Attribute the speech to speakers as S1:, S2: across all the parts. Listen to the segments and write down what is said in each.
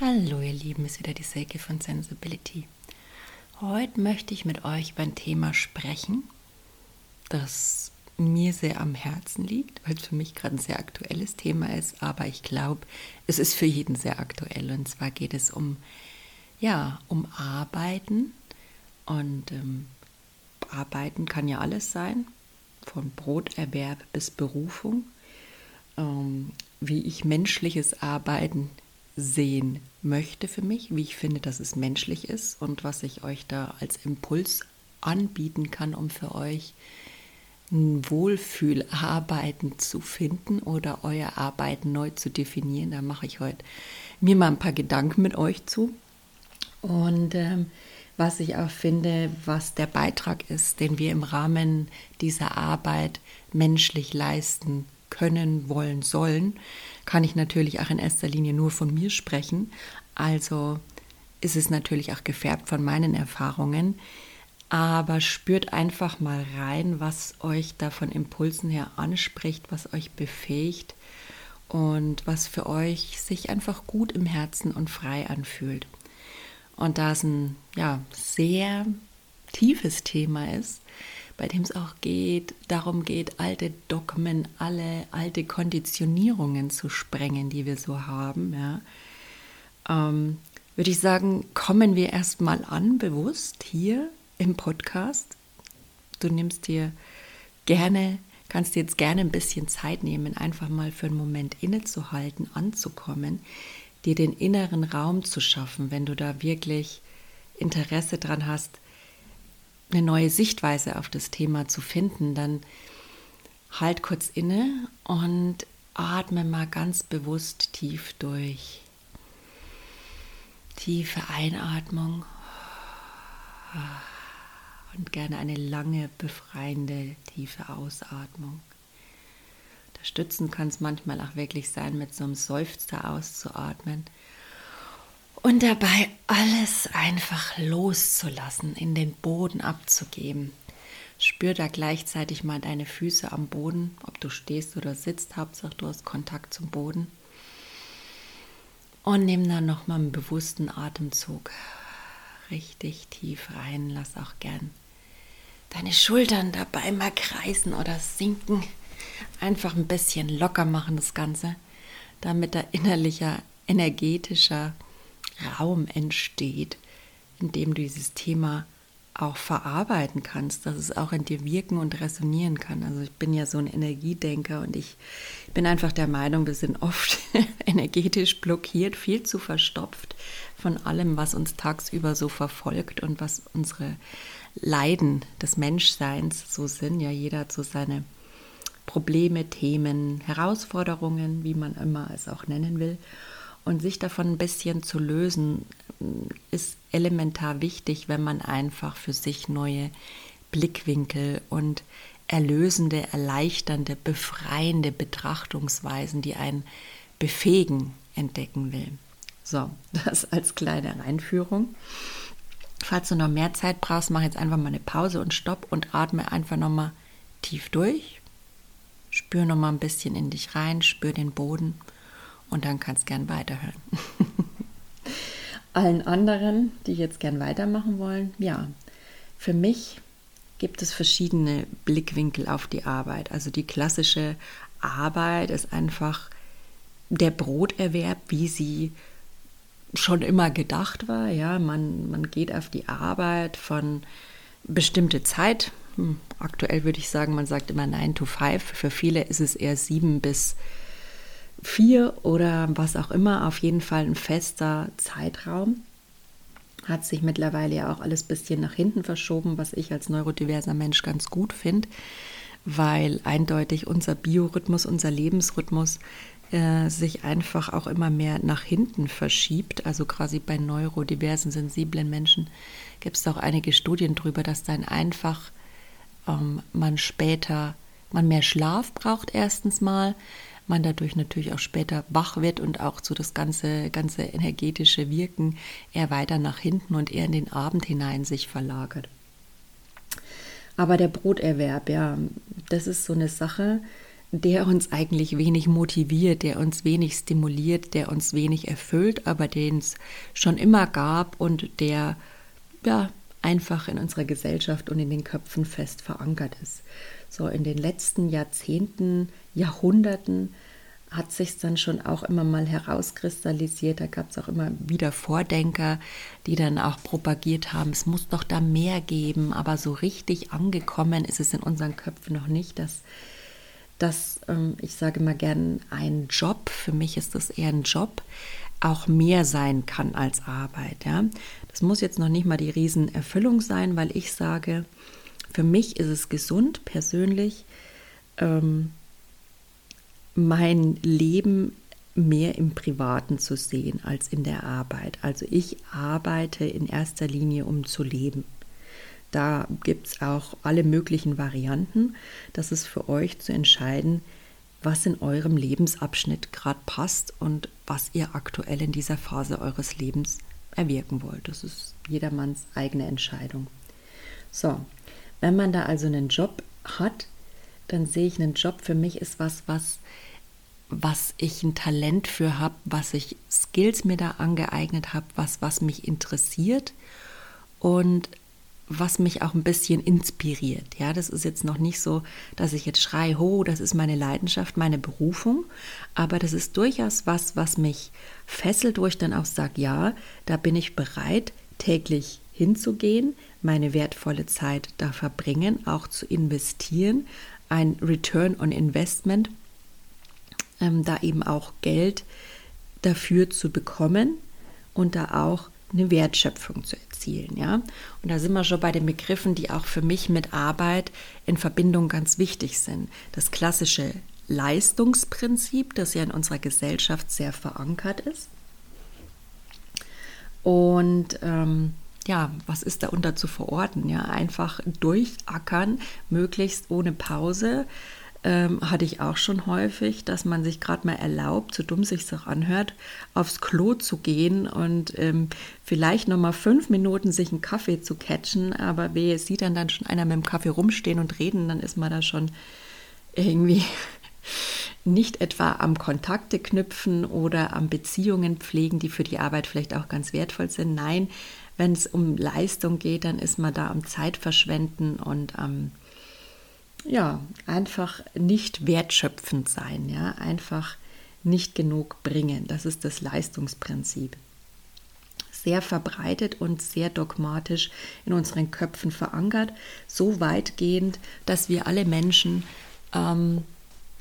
S1: Hallo ihr Lieben, ist wieder die Silke von Sensibility. Heute möchte ich mit euch über ein Thema sprechen, das mir sehr am Herzen liegt, weil es für mich gerade ein sehr aktuelles Thema ist, aber ich glaube, es ist für jeden sehr aktuell. Und zwar geht es um, ja, um Arbeiten. Und ähm, Arbeiten kann ja alles sein, von Broterwerb bis Berufung. Ähm, wie ich menschliches Arbeiten sehen möchte für mich, wie ich finde, dass es menschlich ist und was ich euch da als Impuls anbieten kann, um für euch ein Wohlfühlarbeiten zu finden oder euer Arbeiten neu zu definieren. Da mache ich heute mir mal ein paar Gedanken mit euch zu. Und ähm, was ich auch finde, was der Beitrag ist, den wir im Rahmen dieser Arbeit menschlich leisten können, wollen, sollen, kann ich natürlich auch in erster Linie nur von mir sprechen. Also ist es natürlich auch gefärbt von meinen Erfahrungen. Aber spürt einfach mal rein, was euch da von Impulsen her anspricht, was euch befähigt und was für euch sich einfach gut im Herzen und frei anfühlt. Und da es ein ja, sehr tiefes Thema ist, bei dem es auch geht, darum geht, alte Dogmen, alle alte Konditionierungen zu sprengen, die wir so haben, ja, ähm, würde ich sagen, kommen wir erstmal an, bewusst hier im Podcast. Du nimmst dir gerne, kannst dir jetzt gerne ein bisschen Zeit nehmen, einfach mal für einen Moment innezuhalten, anzukommen, dir den inneren Raum zu schaffen, wenn du da wirklich Interesse dran hast, eine neue Sichtweise auf das Thema zu finden, dann halt kurz inne und atme mal ganz bewusst tief durch. Tiefe Einatmung und gerne eine lange, befreiende, tiefe Ausatmung. Unterstützen kann es manchmal auch wirklich sein, mit so einem Seufzer auszuatmen und dabei alles einfach loszulassen, in den Boden abzugeben. Spür da gleichzeitig mal deine Füße am Boden, ob du stehst oder sitzt, Hauptsache du hast Kontakt zum Boden. Und nimm dann nochmal einen bewussten Atemzug richtig tief rein. Lass auch gern deine Schultern dabei mal kreisen oder sinken. Einfach ein bisschen locker machen das Ganze, damit da innerlicher, energetischer Raum entsteht, in dem du dieses Thema auch verarbeiten kannst, dass es auch in dir wirken und resonieren kann. Also ich bin ja so ein Energiedenker und ich bin einfach der Meinung, wir sind oft energetisch blockiert, viel zu verstopft von allem, was uns tagsüber so verfolgt und was unsere Leiden des Menschseins so sind. Ja, jeder hat so seine Probleme, Themen, Herausforderungen, wie man immer es auch nennen will. Und sich davon ein bisschen zu lösen, ist elementar wichtig, wenn man einfach für sich neue Blickwinkel und erlösende, erleichternde, befreiende Betrachtungsweisen, die einen befähigen, entdecken will. So, das als kleine Einführung. Falls du noch mehr Zeit brauchst, mach jetzt einfach mal eine Pause und stopp und atme einfach nochmal tief durch. Spür nochmal ein bisschen in dich rein, spür den Boden und dann kannst gern weiterhören. Allen anderen, die jetzt gern weitermachen wollen, ja, für mich gibt es verschiedene Blickwinkel auf die Arbeit. Also die klassische Arbeit ist einfach der Broterwerb, wie sie schon immer gedacht war. Ja, man, man geht auf die Arbeit von bestimmte Zeit. Hm, aktuell würde ich sagen, man sagt immer 9 to 5. Für viele ist es eher 7 bis vier oder was auch immer, auf jeden Fall ein fester Zeitraum. Hat sich mittlerweile ja auch alles ein bisschen nach hinten verschoben, was ich als neurodiverser Mensch ganz gut finde, weil eindeutig unser Biorhythmus, unser Lebensrhythmus äh, sich einfach auch immer mehr nach hinten verschiebt. Also quasi bei neurodiversen, sensiblen Menschen gibt es auch einige Studien darüber, dass dann einfach ähm, man später, man mehr Schlaf braucht erstens mal, man dadurch natürlich auch später wach wird und auch so das ganze, ganze energetische Wirken eher weiter nach hinten und eher in den Abend hinein sich verlagert. Aber der Broterwerb, ja, das ist so eine Sache, der uns eigentlich wenig motiviert, der uns wenig stimuliert, der uns wenig erfüllt, aber den es schon immer gab und der ja einfach in unserer Gesellschaft und in den Köpfen fest verankert ist. So in den letzten Jahrzehnten, Jahrhunderten hat sich dann schon auch immer mal herauskristallisiert. Da gab es auch immer wieder Vordenker, die dann auch propagiert haben, es muss doch da mehr geben, aber so richtig angekommen ist es in unseren Köpfen noch nicht, dass dass ähm, ich sage mal gern ein Job, für mich ist das eher ein Job, auch mehr sein kann als Arbeit. Ja? Das muss jetzt noch nicht mal die Riesenerfüllung sein, weil ich sage, für mich ist es gesund persönlich, ähm, mein Leben mehr im Privaten zu sehen als in der Arbeit. Also ich arbeite in erster Linie, um zu leben. Da gibt es auch alle möglichen Varianten. Das ist für euch zu entscheiden, was in eurem Lebensabschnitt gerade passt und was ihr aktuell in dieser Phase eures Lebens erwirken wollt. Das ist jedermanns eigene Entscheidung. So, wenn man da also einen Job hat, dann sehe ich einen Job für mich ist was, was was ich ein Talent für habe, was ich Skills mir da angeeignet habe, was was mich interessiert und was mich auch ein bisschen inspiriert. Ja, das ist jetzt noch nicht so, dass ich jetzt schreie, ho, das ist meine Leidenschaft, meine Berufung, aber das ist durchaus was, was mich fesselt, wo ich dann auch sage, ja, da bin ich bereit, täglich hinzugehen, meine wertvolle Zeit da verbringen, auch zu investieren, ein Return on Investment, ähm, da eben auch Geld dafür zu bekommen und da auch eine Wertschöpfung zu erzielen. Ja? Und da sind wir schon bei den Begriffen, die auch für mich mit Arbeit in Verbindung ganz wichtig sind. Das klassische Leistungsprinzip, das ja in unserer Gesellschaft sehr verankert ist. Und ähm, ja, was ist da unter zu verorten? Ja, einfach durchackern, möglichst ohne Pause, ähm, hatte ich auch schon häufig, dass man sich gerade mal erlaubt, so dumm sich auch anhört, aufs Klo zu gehen und ähm, vielleicht noch mal fünf Minuten sich einen Kaffee zu catchen, aber wehe, sieht dann dann schon einer mit dem Kaffee rumstehen und reden, dann ist man da schon irgendwie nicht etwa am Kontakte knüpfen oder am Beziehungen pflegen, die für die Arbeit vielleicht auch ganz wertvoll sind. Nein, wenn es um Leistung geht, dann ist man da am Zeitverschwenden und am ja, einfach nicht wertschöpfend sein, ja, einfach nicht genug bringen. Das ist das Leistungsprinzip. Sehr verbreitet und sehr dogmatisch in unseren Köpfen verankert, so weitgehend, dass wir alle Menschen ähm,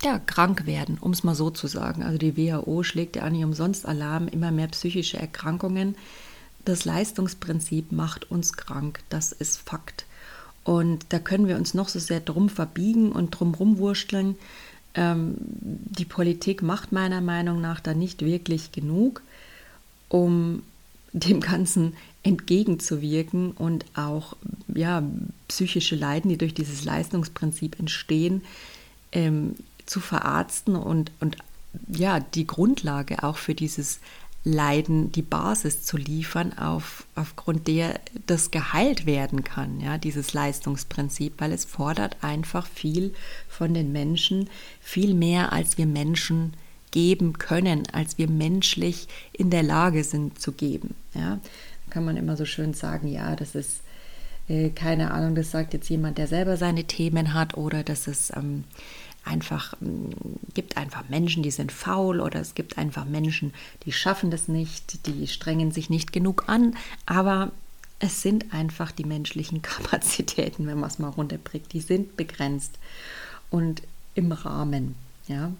S1: ja, krank werden, um es mal so zu sagen. Also die WHO schlägt ja nicht umsonst Alarm, immer mehr psychische Erkrankungen. Das Leistungsprinzip macht uns krank, das ist Fakt. Und da können wir uns noch so sehr drum verbiegen und drum rumwursteln. Ähm, die Politik macht meiner Meinung nach da nicht wirklich genug, um dem Ganzen entgegenzuwirken und auch ja, psychische Leiden, die durch dieses Leistungsprinzip entstehen, ähm, zu verarzten und, und ja, die Grundlage auch für dieses Leiden die Basis zu liefern, auf, aufgrund der das geheilt werden kann, ja, dieses Leistungsprinzip, weil es fordert einfach viel von den Menschen, viel mehr als wir Menschen geben können, als wir menschlich in der Lage sind zu geben. Ja. Kann man immer so schön sagen, ja, das ist äh, keine Ahnung, das sagt jetzt jemand, der selber seine Themen hat oder das ist ähm, einfach mm, gibt einfach Menschen, die sind faul oder es gibt einfach Menschen, die schaffen das nicht, die strengen sich nicht genug an, aber es sind einfach die menschlichen Kapazitäten, wenn man es mal runterbringt, die sind begrenzt und im Rahmen, ja.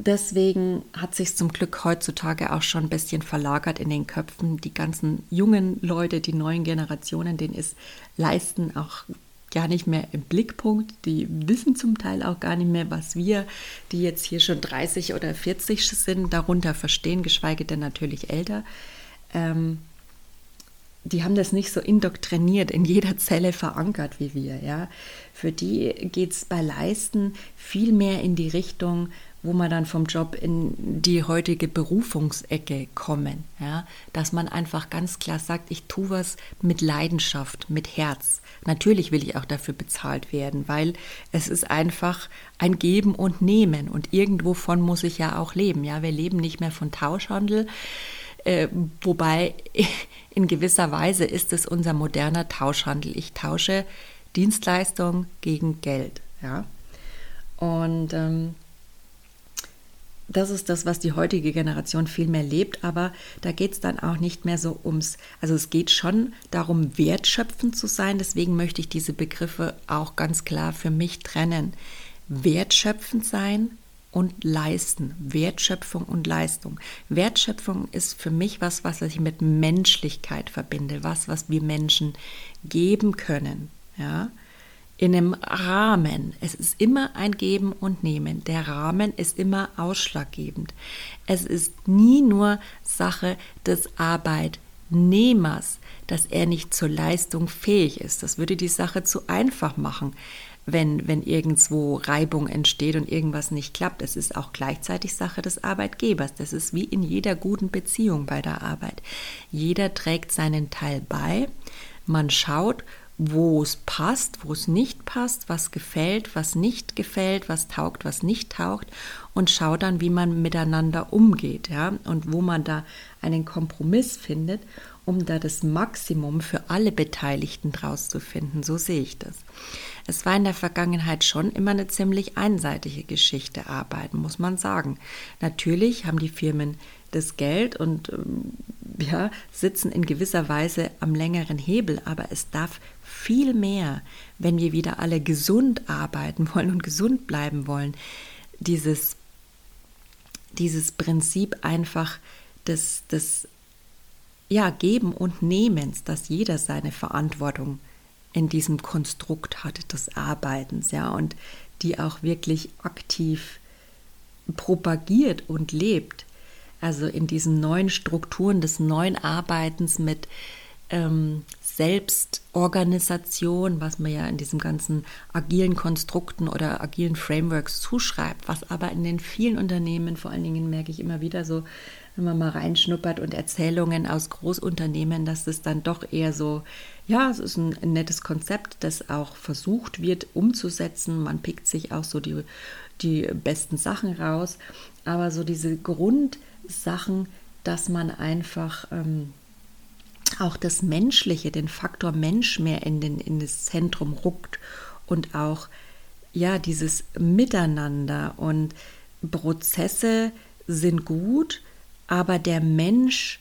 S1: Deswegen hat sich zum Glück heutzutage auch schon ein bisschen verlagert in den Köpfen. Die ganzen jungen Leute, die neuen Generationen, denen ist Leisten auch gar nicht mehr im Blickpunkt. Die wissen zum Teil auch gar nicht mehr, was wir, die jetzt hier schon 30 oder 40 sind, darunter verstehen, geschweige denn natürlich älter. Ähm, die haben das nicht so indoktriniert, in jeder Zelle verankert wie wir. Ja? Für die geht es bei Leisten viel mehr in die Richtung, wo man dann vom Job in die heutige Berufungsecke kommen. Ja? Dass man einfach ganz klar sagt, ich tue was mit Leidenschaft, mit Herz. Natürlich will ich auch dafür bezahlt werden, weil es ist einfach ein Geben und Nehmen und irgendwovon muss ich ja auch leben. Ja, wir leben nicht mehr von Tauschhandel, äh, wobei in gewisser Weise ist es unser moderner Tauschhandel. Ich tausche Dienstleistung gegen Geld. Ja? Und ähm, das ist das, was die heutige Generation viel mehr lebt, aber da geht es dann auch nicht mehr so ums, also es geht schon darum, wertschöpfend zu sein, deswegen möchte ich diese Begriffe auch ganz klar für mich trennen. Wertschöpfend sein und leisten, Wertschöpfung und Leistung. Wertschöpfung ist für mich was, was ich mit Menschlichkeit verbinde, was, was wir Menschen geben können, ja in einem Rahmen. Es ist immer ein Geben und Nehmen. Der Rahmen ist immer ausschlaggebend. Es ist nie nur Sache des Arbeitnehmers, dass er nicht zur Leistung fähig ist. Das würde die Sache zu einfach machen, wenn, wenn irgendwo Reibung entsteht und irgendwas nicht klappt. Es ist auch gleichzeitig Sache des Arbeitgebers. Das ist wie in jeder guten Beziehung bei der Arbeit. Jeder trägt seinen Teil bei. Man schaut, wo es passt, wo es nicht passt, was gefällt, was nicht gefällt, was taugt, was nicht taugt und schaut dann, wie man miteinander umgeht, ja, und wo man da einen Kompromiss findet, um da das Maximum für alle Beteiligten draus zu finden. So sehe ich das. Es war in der Vergangenheit schon immer eine ziemlich einseitige Geschichte arbeiten, muss man sagen. Natürlich haben die Firmen das Geld und ähm, ja, sitzen in gewisser Weise am längeren Hebel, aber es darf viel mehr, wenn wir wieder alle gesund arbeiten wollen und gesund bleiben wollen, dieses, dieses Prinzip einfach des, des ja, Geben und Nehmens, dass jeder seine Verantwortung in diesem Konstrukt hat des Arbeitens, ja, und die auch wirklich aktiv propagiert und lebt. Also in diesen neuen Strukturen des neuen Arbeitens mit ähm, Selbstorganisation, was man ja in diesen ganzen agilen Konstrukten oder agilen Frameworks zuschreibt, was aber in den vielen Unternehmen, vor allen Dingen merke ich immer wieder so, wenn man mal reinschnuppert und Erzählungen aus Großunternehmen, dass es dann doch eher so, ja, es ist ein, ein nettes Konzept, das auch versucht wird umzusetzen. Man pickt sich auch so die, die besten Sachen raus, aber so diese Grundsachen, dass man einfach ähm, auch das Menschliche, den Faktor Mensch mehr in, den, in das Zentrum ruckt und auch ja dieses Miteinander und Prozesse sind gut, aber der Mensch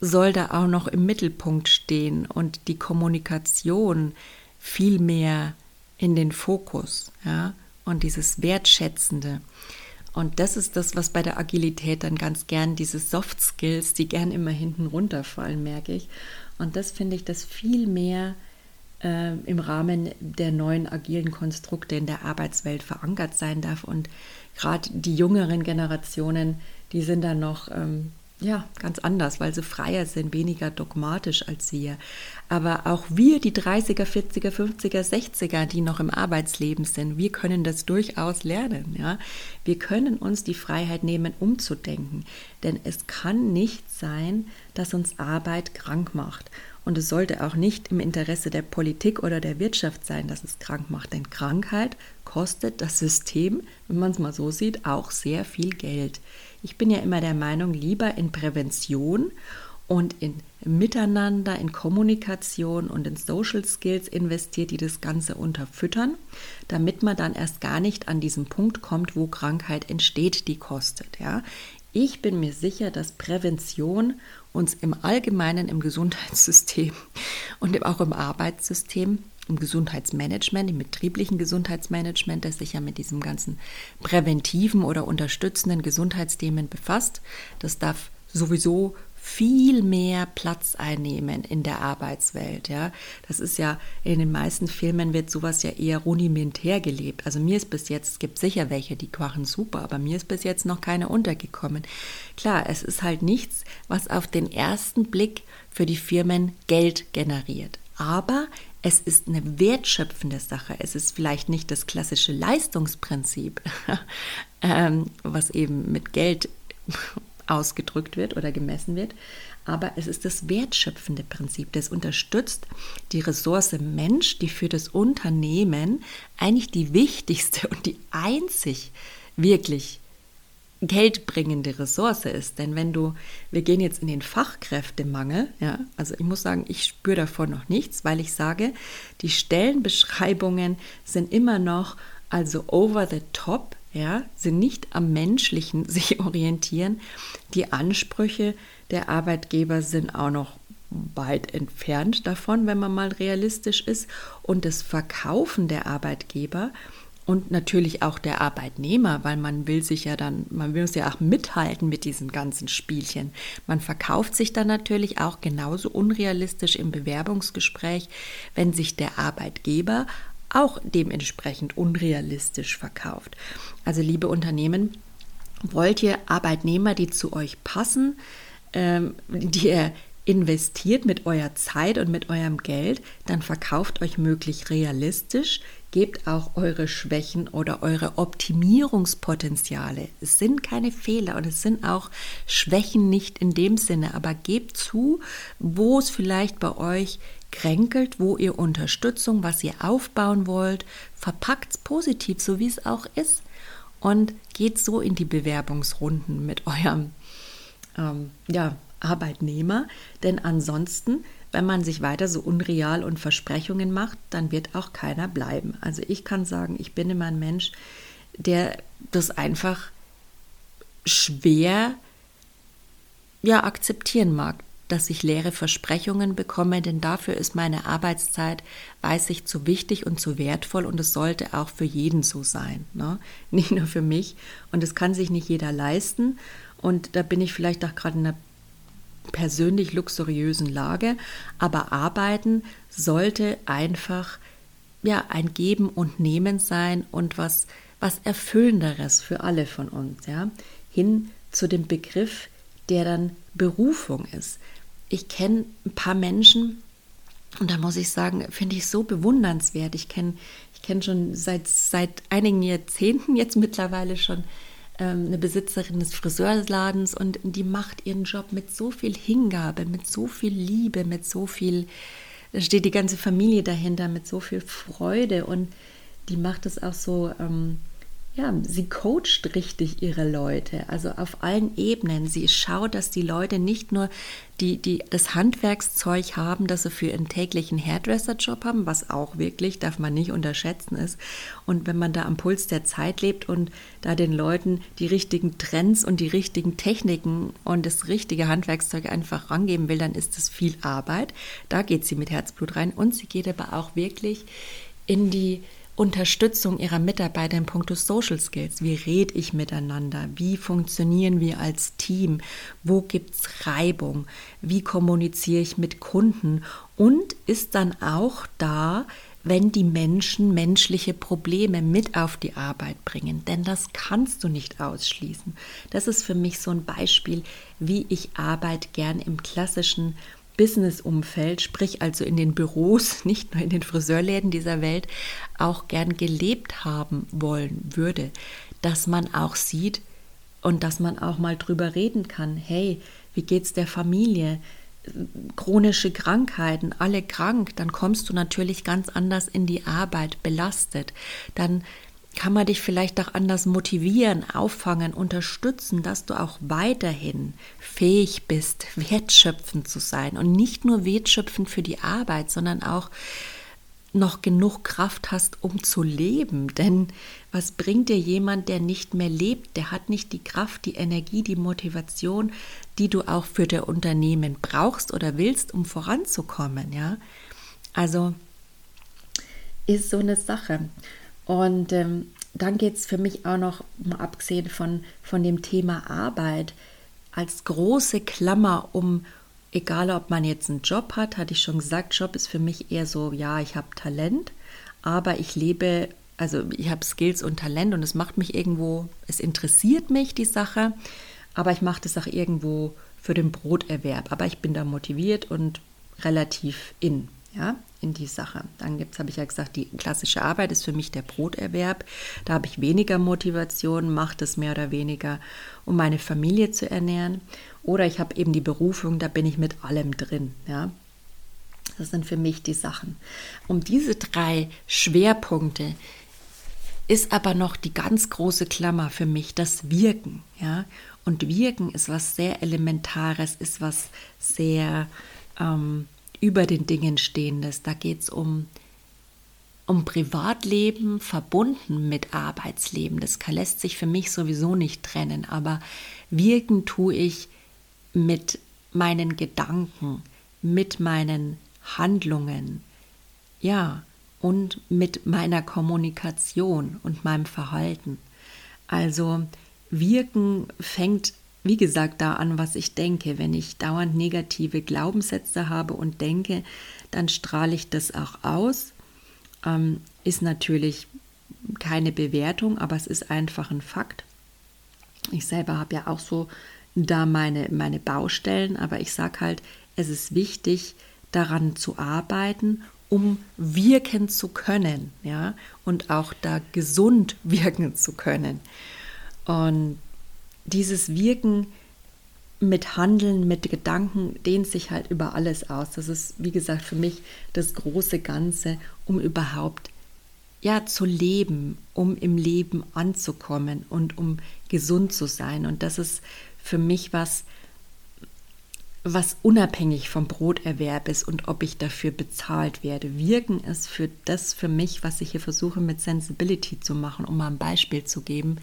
S1: soll da auch noch im Mittelpunkt stehen und die Kommunikation viel mehr in den Fokus, ja, und dieses Wertschätzende. Und das ist das, was bei der Agilität dann ganz gern diese Soft Skills, die gern immer hinten runterfallen, merke ich. Und das finde ich, dass viel mehr äh, im Rahmen der neuen agilen Konstrukte in der Arbeitswelt verankert sein darf. Und gerade die jüngeren Generationen, die sind da noch ähm, ja, ganz anders, weil sie freier sind, weniger dogmatisch als wir. Aber auch wir, die 30er, 40er, 50er, 60er, die noch im Arbeitsleben sind, wir können das durchaus lernen. Ja? Wir können uns die Freiheit nehmen, umzudenken. Denn es kann nicht sein, dass uns Arbeit krank macht. Und es sollte auch nicht im Interesse der Politik oder der Wirtschaft sein, dass es krank macht. Denn Krankheit kostet das System, wenn man es mal so sieht, auch sehr viel Geld. Ich bin ja immer der Meinung, lieber in Prävention und in Miteinander, in Kommunikation und in Social Skills investiert, die das Ganze unterfüttern, damit man dann erst gar nicht an diesen Punkt kommt, wo Krankheit entsteht, die kostet. Ja? Ich bin mir sicher, dass Prävention uns im Allgemeinen im Gesundheitssystem und auch im Arbeitssystem im Gesundheitsmanagement, im betrieblichen Gesundheitsmanagement, das sich ja mit diesem ganzen präventiven oder unterstützenden Gesundheitsthemen befasst. Das darf sowieso viel mehr Platz einnehmen in der Arbeitswelt. Ja, das ist ja in den meisten Filmen wird sowas ja eher rudimentär gelebt. Also mir ist bis jetzt, es gibt sicher welche, die kochen super, aber mir ist bis jetzt noch keine untergekommen. Klar, es ist halt nichts, was auf den ersten Blick für die Firmen Geld generiert. Aber es ist eine wertschöpfende Sache. Es ist vielleicht nicht das klassische Leistungsprinzip, ähm, was eben mit Geld ausgedrückt wird oder gemessen wird, aber es ist das wertschöpfende Prinzip, das unterstützt die Ressource Mensch, die für das Unternehmen eigentlich die wichtigste und die einzig wirklich geldbringende Ressource ist. Denn wenn du, wir gehen jetzt in den Fachkräftemangel, ja, also ich muss sagen, ich spüre davon noch nichts, weil ich sage, die Stellenbeschreibungen sind immer noch also over the top, ja, sind nicht am menschlichen sich orientieren. Die Ansprüche der Arbeitgeber sind auch noch weit entfernt davon, wenn man mal realistisch ist. Und das Verkaufen der Arbeitgeber und natürlich auch der Arbeitnehmer, weil man will sich ja dann, man will uns ja auch mithalten mit diesen ganzen Spielchen. Man verkauft sich dann natürlich auch genauso unrealistisch im Bewerbungsgespräch, wenn sich der Arbeitgeber auch dementsprechend unrealistisch verkauft. Also liebe Unternehmen, wollt ihr Arbeitnehmer, die zu euch passen, ähm, die ihr investiert mit eurer Zeit und mit eurem Geld, dann verkauft euch möglich realistisch, gebt auch eure Schwächen oder eure Optimierungspotenziale. Es sind keine Fehler und es sind auch Schwächen nicht in dem Sinne, aber gebt zu, wo es vielleicht bei euch kränkelt, wo ihr Unterstützung, was ihr aufbauen wollt, verpackt es positiv, so wie es auch ist und geht so in die Bewerbungsrunden mit eurem ähm, ja, Arbeitnehmer, denn ansonsten, wenn man sich weiter so unreal und Versprechungen macht, dann wird auch keiner bleiben. Also ich kann sagen, ich bin immer ein Mensch, der das einfach schwer ja akzeptieren mag, dass ich leere Versprechungen bekomme, denn dafür ist meine Arbeitszeit, weiß ich, zu wichtig und zu wertvoll und es sollte auch für jeden so sein, ne? nicht nur für mich. Und es kann sich nicht jeder leisten und da bin ich vielleicht auch gerade in einer persönlich luxuriösen Lage, aber arbeiten sollte einfach ja ein Geben und Nehmen sein und was was erfüllenderes für alle von uns, ja, hin zu dem Begriff, der dann Berufung ist ich kenne ein paar Menschen, und da muss ich sagen, finde ich so bewundernswert. Ich kenne ich kenn schon seit, seit einigen Jahrzehnten jetzt mittlerweile schon eine Besitzerin des Friseurladens und die macht ihren Job mit so viel Hingabe, mit so viel Liebe, mit so viel, da steht die ganze Familie dahinter, mit so viel Freude und die macht es auch so, ähm, ja, sie coacht richtig ihre Leute, also auf allen Ebenen. Sie schaut, dass die Leute nicht nur die, die das Handwerkszeug haben, das sie für ihren täglichen Hairdresser-Job haben, was auch wirklich, darf man nicht unterschätzen ist. Und wenn man da am Puls der Zeit lebt und da den Leuten die richtigen Trends und die richtigen Techniken und das richtige Handwerkszeug einfach rangeben will, dann ist das viel Arbeit. Da geht sie mit Herzblut rein und sie geht aber auch wirklich in die Unterstützung ihrer Mitarbeiter in puncto Social Skills. Wie rede ich miteinander? Wie funktionieren wir als Team? Wo gibt es Reibung? Wie kommuniziere ich mit Kunden? Und ist dann auch da, wenn die Menschen menschliche Probleme mit auf die Arbeit bringen. Denn das kannst du nicht ausschließen. Das ist für mich so ein Beispiel, wie ich Arbeit gern im klassischen Business-Umfeld, sprich also in den Büros, nicht nur in den Friseurläden dieser Welt, auch gern gelebt haben wollen würde. Dass man auch sieht und dass man auch mal drüber reden kann, hey, wie geht's der Familie? chronische Krankheiten, alle krank, dann kommst du natürlich ganz anders in die Arbeit, belastet. Dann kann man dich vielleicht auch anders motivieren, auffangen, unterstützen, dass du auch weiterhin fähig bist, wertschöpfend zu sein und nicht nur wertschöpfend für die Arbeit, sondern auch noch genug Kraft hast, um zu leben. Denn was bringt dir jemand, der nicht mehr lebt? Der hat nicht die Kraft, die Energie, die Motivation, die du auch für dein Unternehmen brauchst oder willst, um voranzukommen. Ja, also ist so eine Sache. Und ähm, dann geht es für mich auch noch, mal abgesehen von, von dem Thema Arbeit, als große Klammer um, egal ob man jetzt einen Job hat, hatte ich schon gesagt, Job ist für mich eher so, ja, ich habe Talent, aber ich lebe, also ich habe Skills und Talent und es macht mich irgendwo, es interessiert mich die Sache, aber ich mache das auch irgendwo für den Broterwerb. Aber ich bin da motiviert und relativ in. Ja, in die Sache. Dann gibt es, habe ich ja gesagt, die klassische Arbeit ist für mich der Broterwerb. Da habe ich weniger Motivation, mache das mehr oder weniger, um meine Familie zu ernähren. Oder ich habe eben die Berufung, da bin ich mit allem drin, ja. Das sind für mich die Sachen. Um diese drei Schwerpunkte ist aber noch die ganz große Klammer für mich das Wirken, ja. Und Wirken ist was sehr Elementares, ist was sehr ähm, über den Dingen Stehendes. Da geht es um, um Privatleben verbunden mit Arbeitsleben. Das lässt sich für mich sowieso nicht trennen, aber wirken tue ich mit meinen Gedanken, mit meinen Handlungen, ja, und mit meiner Kommunikation und meinem Verhalten. Also wirken fängt wie gesagt, da an, was ich denke. Wenn ich dauernd negative Glaubenssätze habe und denke, dann strahle ich das auch aus. Ähm, ist natürlich keine Bewertung, aber es ist einfach ein Fakt. Ich selber habe ja auch so da meine, meine Baustellen, aber ich sage halt, es ist wichtig, daran zu arbeiten, um wirken zu können, ja, und auch da gesund wirken zu können. Und dieses Wirken mit Handeln, mit Gedanken dehnt sich halt über alles aus. Das ist, wie gesagt, für mich das große Ganze, um überhaupt ja zu leben, um im Leben anzukommen und um gesund zu sein. Und das ist für mich was, was unabhängig vom Broterwerb ist und ob ich dafür bezahlt werde. Wirken ist für das für mich, was ich hier versuche mit Sensibility zu machen, um mal ein Beispiel zu geben.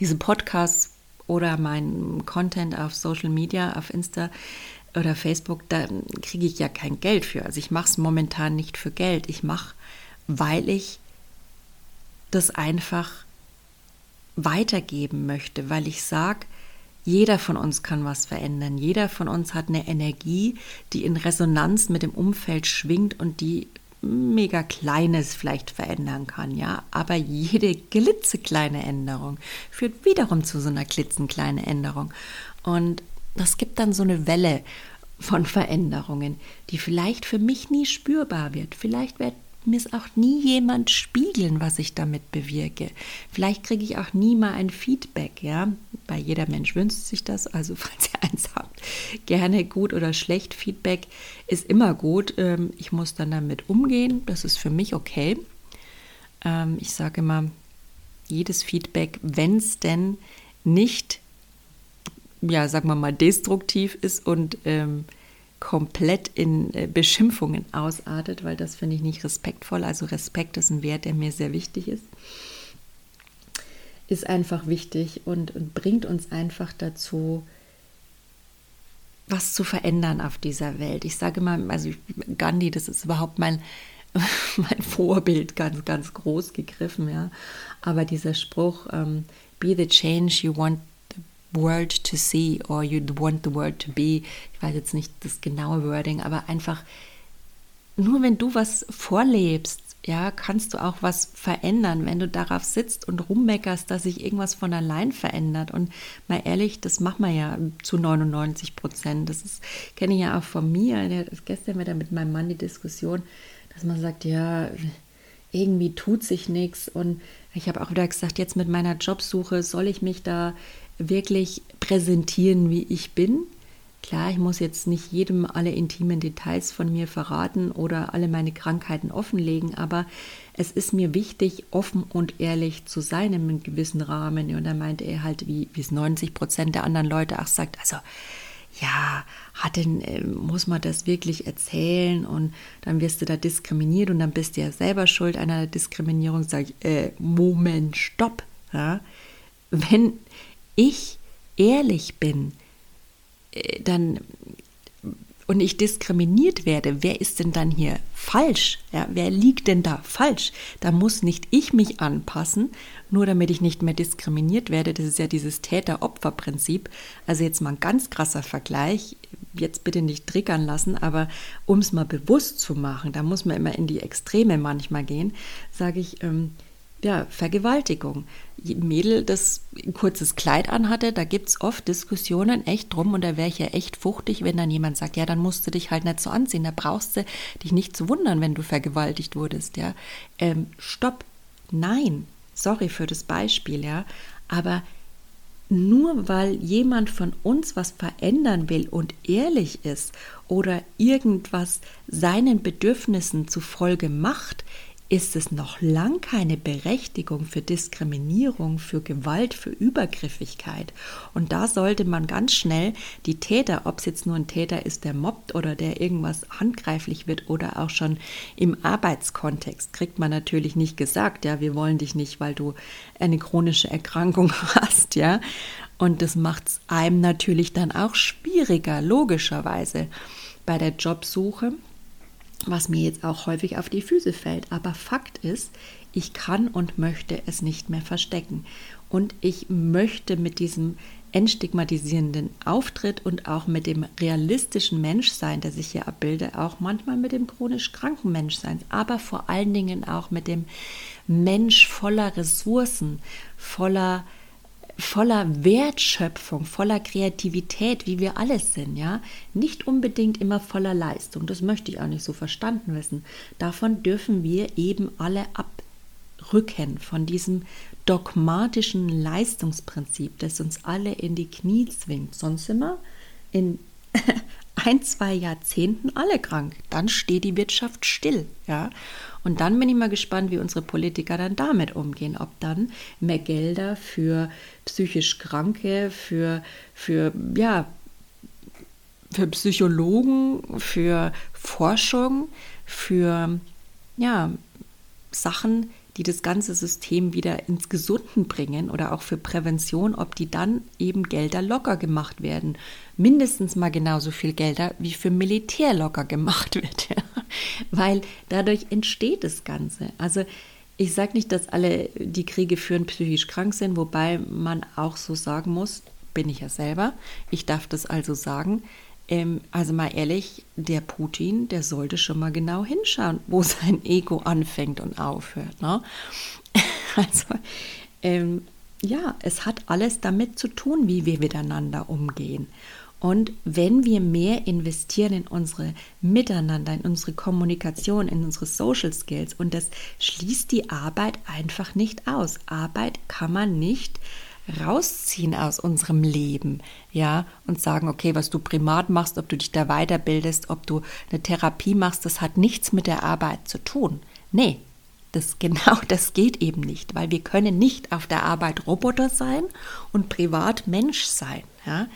S1: Diese Podcasts oder mein Content auf Social Media, auf Insta oder Facebook, da kriege ich ja kein Geld für. Also ich mache es momentan nicht für Geld. Ich mache, weil ich das einfach weitergeben möchte, weil ich sage, jeder von uns kann was verändern. Jeder von uns hat eine Energie, die in Resonanz mit dem Umfeld schwingt und die mega Kleines vielleicht verändern kann, ja. Aber jede klitzekleine Änderung führt wiederum zu so einer klitzenkleinen Änderung. Und das gibt dann so eine Welle von Veränderungen, die vielleicht für mich nie spürbar wird. Vielleicht wird mir es auch nie jemand spiegeln, was ich damit bewirke. Vielleicht kriege ich auch nie mal ein Feedback, ja. Bei jeder Mensch wünscht sich das, also falls ihr eins habt, gerne gut oder schlecht. Feedback ist immer gut. Ähm, ich muss dann damit umgehen, das ist für mich okay. Ähm, ich sage immer, jedes Feedback, wenn es denn nicht, ja, sagen wir mal, destruktiv ist und ähm, komplett in äh, Beschimpfungen ausartet, weil das finde ich nicht respektvoll. Also Respekt ist ein Wert, der mir sehr wichtig ist. Ist einfach wichtig und, und bringt uns einfach dazu, was zu verändern auf dieser Welt. Ich sage mal, also Gandhi, das ist überhaupt mein, mein Vorbild, ganz, ganz groß gegriffen, ja. Aber dieser Spruch, um, ähm, be the change you want world to see or you want the world to be. Ich weiß jetzt nicht das genaue Wording, aber einfach nur wenn du was vorlebst, ja, kannst du auch was verändern, wenn du darauf sitzt und rummeckerst, dass sich irgendwas von allein verändert. Und mal ehrlich, das machen wir ja zu 99 Prozent. Das ist, kenne ich ja auch von mir. Gestern wieder mit meinem Mann die Diskussion, dass man sagt, ja, irgendwie tut sich nichts. Und ich habe auch wieder gesagt, jetzt mit meiner Jobsuche soll ich mich da wirklich präsentieren, wie ich bin. Klar, ich muss jetzt nicht jedem alle intimen Details von mir verraten oder alle meine Krankheiten offenlegen, aber es ist mir wichtig, offen und ehrlich zu sein in einem gewissen Rahmen. Und da meinte er halt, wie, es 90 Prozent der anderen Leute auch sagt, also ja, hat denn, äh, muss man das wirklich erzählen und dann wirst du da diskriminiert und dann bist du ja selber schuld einer Diskriminierung. Sag ich, äh, Moment, stopp. Ja? Wenn ich ehrlich bin, äh, dann und ich diskriminiert werde, wer ist denn dann hier falsch? Ja, wer liegt denn da falsch? Da muss nicht ich mich anpassen, nur damit ich nicht mehr diskriminiert werde. Das ist ja dieses Täter-Opfer-Prinzip. Also jetzt mal ein ganz krasser Vergleich. Jetzt bitte nicht triggern lassen, aber um es mal bewusst zu machen, da muss man immer in die Extreme manchmal gehen, sage ich, ähm, ja, Vergewaltigung. Mädel, das ein kurzes Kleid anhatte, da gibt es oft Diskussionen echt drum und da wäre ich ja echt fuchtig, wenn dann jemand sagt, ja, dann musst du dich halt nicht so anziehen, da brauchst du dich nicht zu wundern, wenn du vergewaltigt wurdest, ja. Ähm, stopp, nein, sorry für das Beispiel, ja, aber nur weil jemand von uns was verändern will und ehrlich ist oder irgendwas seinen Bedürfnissen zufolge macht, ist es noch lang keine Berechtigung für Diskriminierung, für Gewalt, für Übergriffigkeit. Und da sollte man ganz schnell die Täter, ob es jetzt nur ein Täter ist, der mobbt oder der irgendwas handgreiflich wird oder auch schon im Arbeitskontext, kriegt man natürlich nicht gesagt, ja, wir wollen dich nicht, weil du eine chronische Erkrankung hast, ja. Und das macht es einem natürlich dann auch schwieriger, logischerweise, bei der Jobsuche was mir jetzt auch häufig auf die Füße fällt. Aber Fakt ist, ich kann und möchte es nicht mehr verstecken. Und ich möchte mit diesem entstigmatisierenden Auftritt und auch mit dem realistischen Menschsein, das ich hier abbilde, auch manchmal mit dem chronisch kranken Menschsein, aber vor allen Dingen auch mit dem Mensch voller Ressourcen, voller voller Wertschöpfung, voller Kreativität, wie wir alles sind, ja, nicht unbedingt immer voller Leistung. Das möchte ich auch nicht so verstanden wissen. Davon dürfen wir eben alle abrücken von diesem dogmatischen Leistungsprinzip, das uns alle in die Knie zwingt. Sonst wir in ein, zwei Jahrzehnten alle krank. Dann steht die Wirtschaft still, ja. Und dann bin ich mal gespannt, wie unsere Politiker dann damit umgehen, ob dann mehr Gelder für psychisch Kranke, für, für, ja, für Psychologen, für Forschung, für ja, Sachen, die das ganze System wieder ins Gesunden bringen oder auch für Prävention, ob die dann eben Gelder locker gemacht werden. Mindestens mal genauso viel Gelder wie für Militär locker gemacht wird. Weil dadurch entsteht das Ganze. Also ich sage nicht, dass alle, die Kriege führen, psychisch krank sind, wobei man auch so sagen muss, bin ich ja selber, ich darf das also sagen, ähm, also mal ehrlich, der Putin, der sollte schon mal genau hinschauen, wo sein Ego anfängt und aufhört. Ne? Also ähm, ja, es hat alles damit zu tun, wie wir miteinander umgehen. Und wenn wir mehr investieren in unsere Miteinander, in unsere Kommunikation, in unsere Social Skills, und das schließt die Arbeit einfach nicht aus. Arbeit kann man nicht rausziehen aus unserem Leben, ja, und sagen, okay, was du privat machst, ob du dich da weiterbildest, ob du eine Therapie machst, das hat nichts mit der Arbeit zu tun. Nee, das genau das geht eben nicht, weil wir können nicht auf der Arbeit Roboter sein und privat Mensch sein, ja?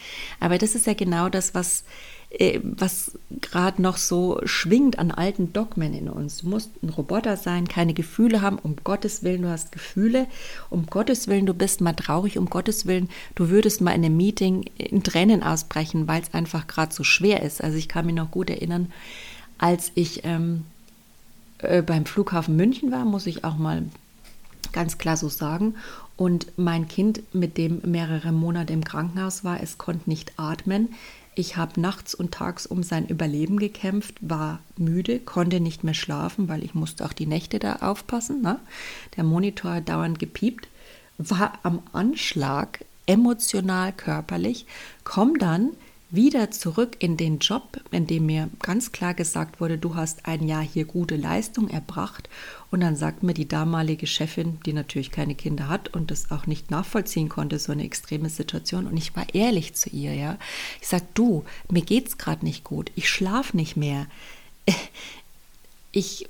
S1: Aber das ist ja genau das, was was gerade noch so schwingt an alten Dogmen in uns. Du musst ein Roboter sein, keine Gefühle haben, um Gottes Willen, du hast Gefühle, um Gottes Willen, du bist mal traurig, um Gottes Willen, du würdest mal in einem Meeting in Tränen ausbrechen, weil es einfach gerade so schwer ist. Also ich kann mich noch gut erinnern, als ich ähm, äh, beim Flughafen München war, muss ich auch mal ganz klar so sagen. Und mein Kind, mit dem mehrere Monate im Krankenhaus war, es konnte nicht atmen. Ich habe nachts und tags um sein Überleben gekämpft, war müde, konnte nicht mehr schlafen, weil ich musste auch die Nächte da aufpassen. Ne? Der Monitor hat dauernd gepiept, war am Anschlag, emotional, körperlich, komm dann wieder zurück in den Job, in dem mir ganz klar gesagt wurde, du hast ein Jahr hier gute Leistung erbracht. Und dann sagt mir die damalige Chefin, die natürlich keine Kinder hat und das auch nicht nachvollziehen konnte, so eine extreme Situation. Und ich war ehrlich zu ihr, ja. Ich sag, du, mir geht's gerade nicht gut. Ich schlaf nicht mehr. Ich,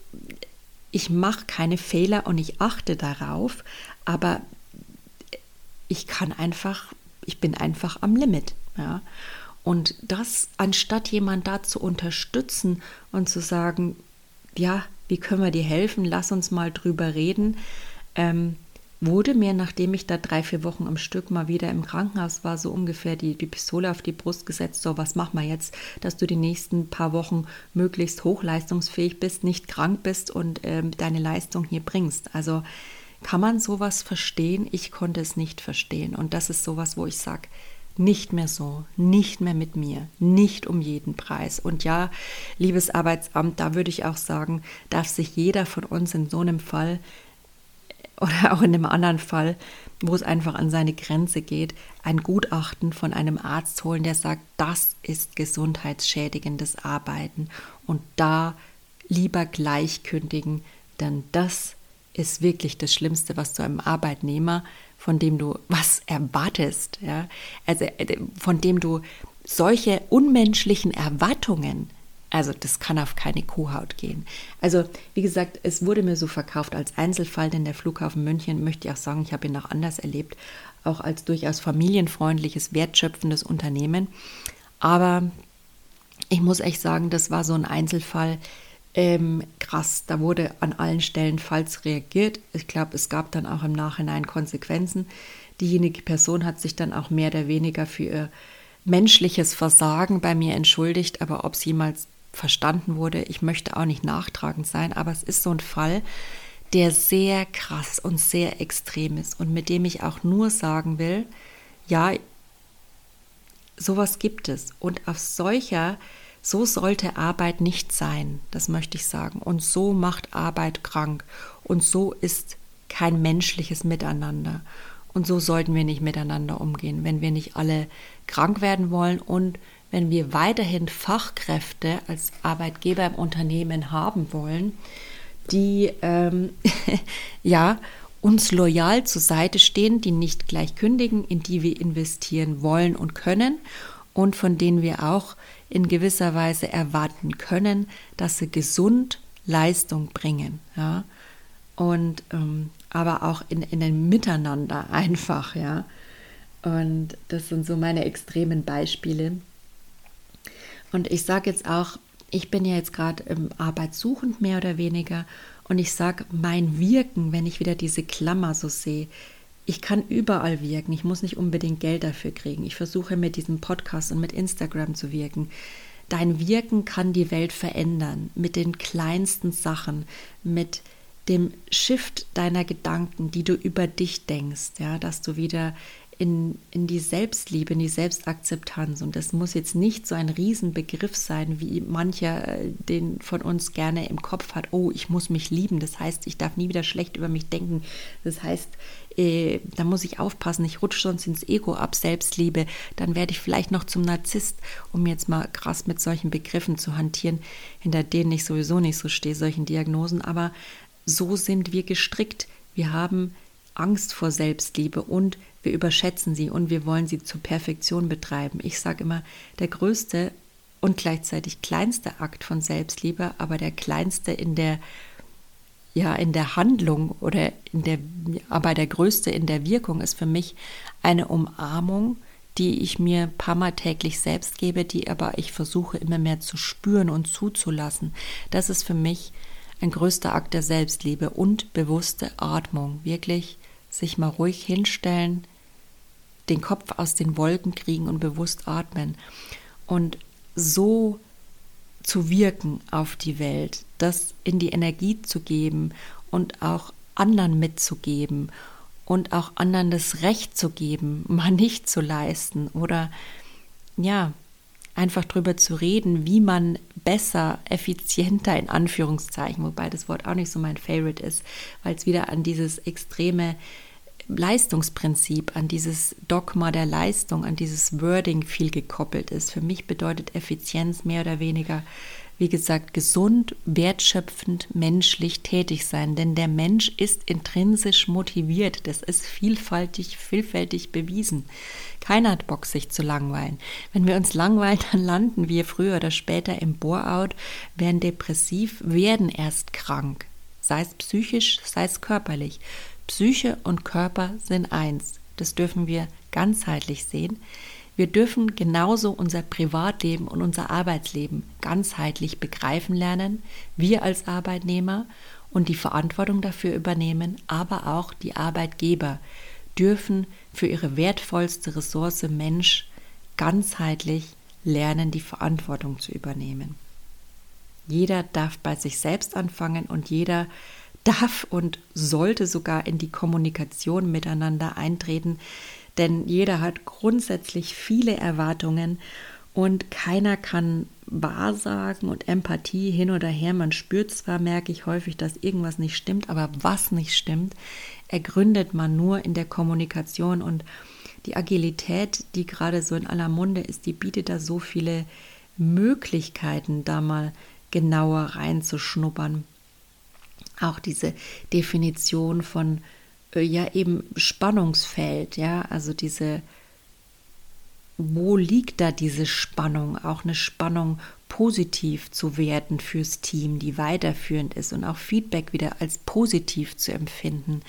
S1: ich mache keine Fehler und ich achte darauf, aber ich kann einfach, ich bin einfach am Limit, ja. Und das, anstatt jemand da zu unterstützen und zu sagen, ja, wie können wir dir helfen, lass uns mal drüber reden, ähm, wurde mir, nachdem ich da drei, vier Wochen am Stück mal wieder im Krankenhaus war, so ungefähr die, die Pistole auf die Brust gesetzt, so was machen wir jetzt, dass du die nächsten paar Wochen möglichst hochleistungsfähig bist, nicht krank bist und ähm, deine Leistung hier bringst. Also kann man sowas verstehen? Ich konnte es nicht verstehen. Und das ist sowas, wo ich sage, nicht mehr so, nicht mehr mit mir, nicht um jeden Preis. Und ja, liebes Arbeitsamt, da würde ich auch sagen, darf sich jeder von uns in so einem Fall oder auch in einem anderen Fall, wo es einfach an seine Grenze geht, ein Gutachten von einem Arzt holen, der sagt, das ist gesundheitsschädigendes Arbeiten und da lieber gleich kündigen, denn das ist wirklich das Schlimmste, was du einem Arbeitnehmer, von dem du was erwartest, ja, also äh, von dem du solche unmenschlichen Erwartungen also das kann auf keine Kuhhaut gehen. Also wie gesagt, es wurde mir so verkauft als Einzelfall, denn der Flughafen München, möchte ich auch sagen, ich habe ihn auch anders erlebt, auch als durchaus familienfreundliches, wertschöpfendes Unternehmen. Aber ich muss echt sagen, das war so ein Einzelfall. Ähm, krass, da wurde an allen Stellen falsch reagiert. Ich glaube, es gab dann auch im Nachhinein Konsequenzen. Diejenige Person hat sich dann auch mehr oder weniger für ihr menschliches Versagen bei mir entschuldigt, aber ob es jemals verstanden wurde. Ich möchte auch nicht nachtragend sein, aber es ist so ein Fall, der sehr krass und sehr extrem ist und mit dem ich auch nur sagen will, ja, sowas gibt es. Und auf solcher, so sollte Arbeit nicht sein, das möchte ich sagen. Und so macht Arbeit krank. Und so ist kein menschliches Miteinander. Und so sollten wir nicht miteinander umgehen, wenn wir nicht alle krank werden wollen und wenn wir weiterhin Fachkräfte als Arbeitgeber im Unternehmen haben wollen, die ähm, ja uns loyal zur Seite stehen, die nicht gleich kündigen, in die wir investieren wollen und können und von denen wir auch in gewisser Weise erwarten können, dass sie gesund Leistung bringen. Ja? Und ähm, aber auch in, in ein Miteinander einfach, ja. Und das sind so meine extremen Beispiele, und ich sage jetzt auch, ich bin ja jetzt gerade im Arbeitssuchend mehr oder weniger und ich sage, mein Wirken, wenn ich wieder diese Klammer so sehe, ich kann überall wirken. Ich muss nicht unbedingt Geld dafür kriegen. Ich versuche mit diesem Podcast und mit Instagram zu wirken. Dein Wirken kann die Welt verändern mit den kleinsten Sachen, mit dem Shift deiner Gedanken, die du über dich denkst, ja, dass du wieder in, in die Selbstliebe, in die Selbstakzeptanz. Und das muss jetzt nicht so ein Riesenbegriff sein, wie mancher äh, den von uns gerne im Kopf hat. Oh, ich muss mich lieben. Das heißt, ich darf nie wieder schlecht über mich denken. Das heißt, äh, da muss ich aufpassen, ich rutsche sonst ins Ego ab, Selbstliebe. Dann werde ich vielleicht noch zum Narzisst, um jetzt mal krass mit solchen Begriffen zu hantieren, hinter denen ich sowieso nicht so stehe, solchen Diagnosen. Aber so sind wir gestrickt. Wir haben Angst vor Selbstliebe und wir überschätzen sie und wir wollen sie zur Perfektion betreiben. Ich sage immer, der größte und gleichzeitig kleinste Akt von Selbstliebe, aber der kleinste in der ja in der Handlung oder in der aber der größte in der Wirkung ist für mich eine Umarmung, die ich mir ein paar Mal täglich selbst gebe, die aber ich versuche immer mehr zu spüren und zuzulassen. Das ist für mich ein größter Akt der Selbstliebe und bewusste Atmung. Wirklich sich mal ruhig hinstellen, den Kopf aus den Wolken kriegen und bewusst atmen. Und so zu wirken auf die Welt, das in die Energie zu geben und auch anderen mitzugeben und auch anderen das Recht zu geben, mal nicht zu leisten oder ja, einfach drüber zu reden, wie man besser, effizienter in Anführungszeichen, wobei das Wort auch nicht so mein Favorite ist, weil es wieder an dieses extreme Leistungsprinzip, an dieses Dogma der Leistung, an dieses Wording viel gekoppelt ist. Für mich bedeutet Effizienz mehr oder weniger, wie gesagt, gesund, wertschöpfend, menschlich tätig sein. Denn der Mensch ist intrinsisch motiviert. Das ist vielfältig, vielfältig bewiesen. Keiner hat Bock, sich zu langweilen. Wenn wir uns langweilen, dann landen wir früher oder später im Bore-out, werden depressiv, werden erst krank. Sei es psychisch, sei es körperlich. Psyche und Körper sind eins. Das dürfen wir ganzheitlich sehen. Wir dürfen genauso unser Privatleben und unser Arbeitsleben ganzheitlich begreifen lernen, wir als Arbeitnehmer und die Verantwortung dafür übernehmen, aber auch die Arbeitgeber dürfen für ihre wertvollste Ressource Mensch ganzheitlich lernen, die Verantwortung zu übernehmen. Jeder darf bei sich selbst anfangen und jeder darf und sollte sogar in die Kommunikation miteinander eintreten, denn jeder hat grundsätzlich viele Erwartungen und keiner kann Wahrsagen und Empathie hin oder her. Man spürt zwar, merke ich häufig, dass irgendwas nicht stimmt, aber was nicht stimmt, ergründet man nur in der Kommunikation und die Agilität, die gerade so in aller Munde ist, die bietet da so viele Möglichkeiten, da mal genauer reinzuschnuppern. Auch diese Definition von ja eben Spannungsfeld, ja, also diese wo liegt da diese Spannung, auch eine Spannung positiv zu werten fürs Team, die weiterführend ist und auch Feedback wieder als positiv zu empfinden.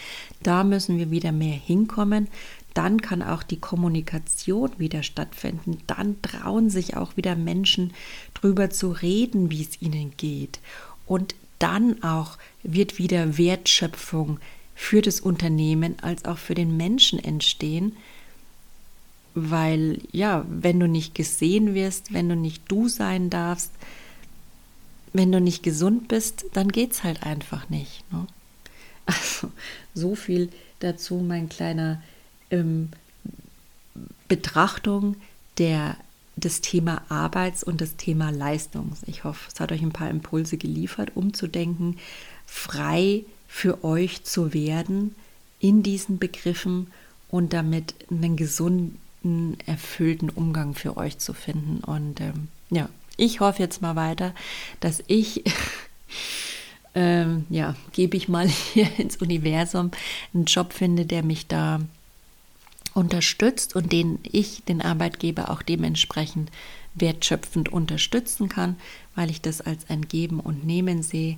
S1: Da müssen wir wieder mehr hinkommen. Dann kann auch die Kommunikation wieder stattfinden. Dann trauen sich auch wieder Menschen drüber zu reden, wie es ihnen geht. Und dann auch wird wieder Wertschöpfung für das Unternehmen als auch für den Menschen entstehen, weil ja, wenn du nicht gesehen wirst, wenn du nicht du sein darfst, wenn du nicht gesund bist, dann geht's halt einfach nicht. Ne? Also so viel dazu, mein kleiner ähm, Betrachtung der das Thema Arbeits- und das Thema Leistungs. Ich hoffe, es hat euch ein paar Impulse geliefert, umzudenken, frei für euch zu werden in diesen Begriffen und damit einen gesunden erfüllten Umgang für euch zu finden. Und ähm, ja, ich hoffe jetzt mal weiter, dass ich, ähm, ja, gebe ich mal hier ins Universum einen Job finde, der mich da unterstützt und den ich den Arbeitgeber auch dementsprechend wertschöpfend unterstützen kann, weil ich das als ein Geben und Nehmen sehe.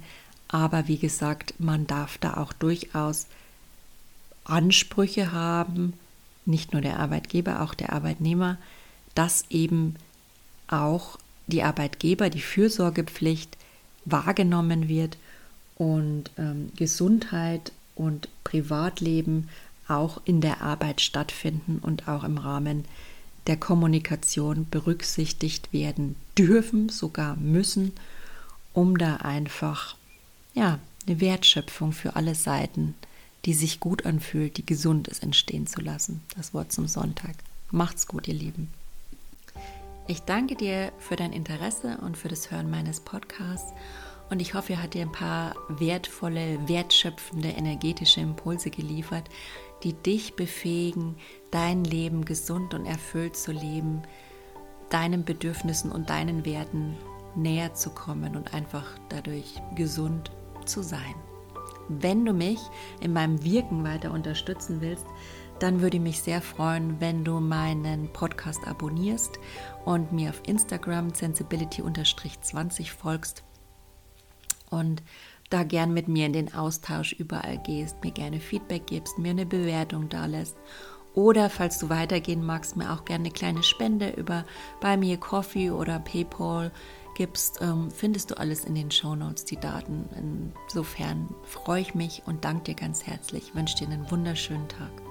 S1: Aber wie gesagt, man darf da auch durchaus Ansprüche haben, nicht nur der Arbeitgeber, auch der Arbeitnehmer, dass eben auch die Arbeitgeber, die Fürsorgepflicht wahrgenommen wird und ähm, Gesundheit und Privatleben auch in der Arbeit stattfinden und auch im Rahmen der Kommunikation berücksichtigt werden dürfen, sogar müssen, um da einfach ja, eine Wertschöpfung für alle Seiten die sich gut anfühlt, die gesund ist, entstehen zu lassen. Das Wort zum Sonntag. Macht's gut, ihr Lieben. Ich danke dir für dein Interesse und für das Hören meines Podcasts und ich hoffe, er hat dir ein paar wertvolle, wertschöpfende, energetische Impulse geliefert, die dich befähigen, dein Leben gesund und erfüllt zu leben, deinen Bedürfnissen und deinen Werten näher zu kommen und einfach dadurch gesund zu sein. Wenn du mich in meinem Wirken weiter unterstützen willst, dann würde ich mich sehr freuen, wenn du meinen Podcast abonnierst und mir auf Instagram sensibility-20 folgst und da gern mit mir in den Austausch überall gehst, mir gerne Feedback gibst, mir eine Bewertung da lässt oder falls du weitergehen magst, mir auch gerne eine kleine Spende über Me a Coffee oder PayPal gibst, ähm, findest du alles in den Show Notes, die Daten. Insofern freue ich mich und danke dir ganz herzlich. Ich wünsche dir einen wunderschönen Tag.